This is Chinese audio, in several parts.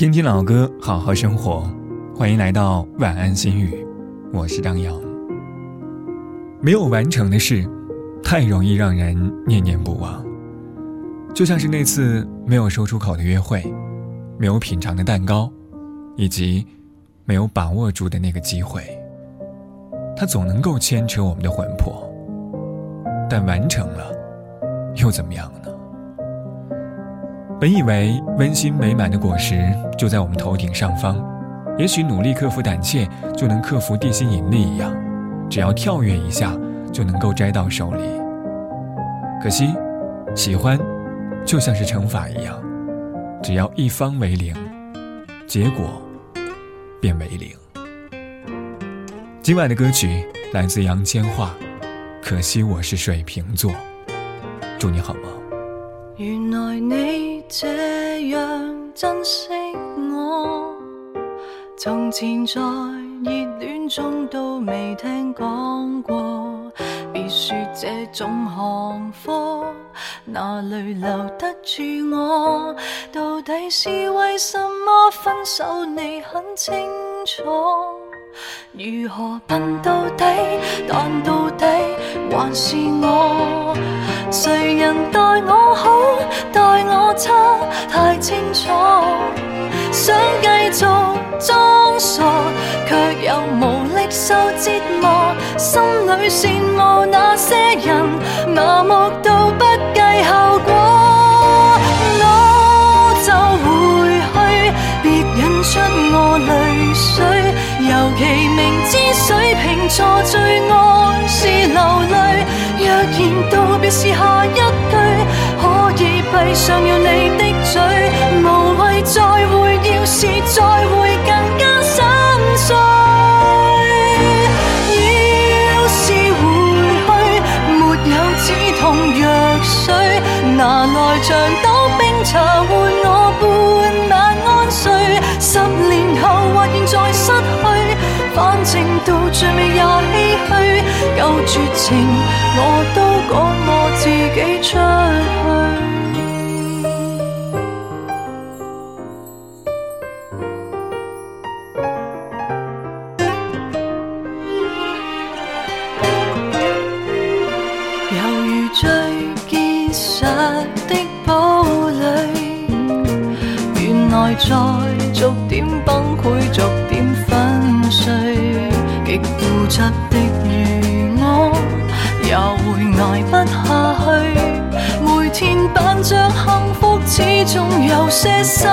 听听老歌，好好生活。欢迎来到晚安心语，我是张扬。没有完成的事，太容易让人念念不忘。就像是那次没有说出口的约会，没有品尝的蛋糕，以及没有把握住的那个机会。它总能够牵扯我们的魂魄，但完成了，又怎么样呢？本以为温馨美满的果实就在我们头顶上方，也许努力克服胆怯就能克服地心引力一样，只要跳跃一下就能够摘到手里。可惜，喜欢就像是乘法一样，只要一方为零，结果便为零。今晚的歌曲来自杨千嬅，《可惜我是水瓶座》，祝你好梦。原来你这样珍惜我，从前在热恋中都未听讲过。别说这种行货，哪里留得住我？到底是为什么分手？你很清楚。如何笨到底？但到底还是我。谁人待我好，待我差，太清楚。想继续装傻，却又无力受折磨。心里羡慕那些人，麻木到不计后果。我就回去，别引出我泪水。尤其明知水瓶座最爱是流泪，若然道别是下一句，闭上了你的嘴，无谓再会，要是再会更加心碎。要是回去，没有止痛药水，拿来长岛冰茶换我半晚安睡，十年后或现在失去。反正到最尾也唏嘘，够绝情，我都赶我自己出在逐点崩溃，逐点粉碎。极固执的如我，也会挨不下去。每天扮着幸福，始终有些心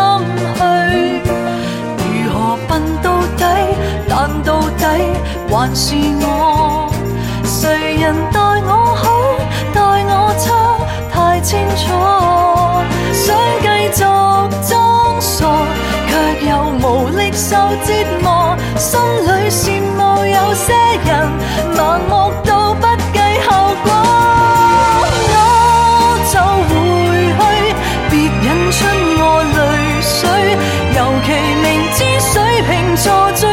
虚。如何笨到底？但到底还是我。谁人折磨。心里羡慕有些人盲目到不计后果，我就回去，别引出我泪水。尤其明知水瓶座最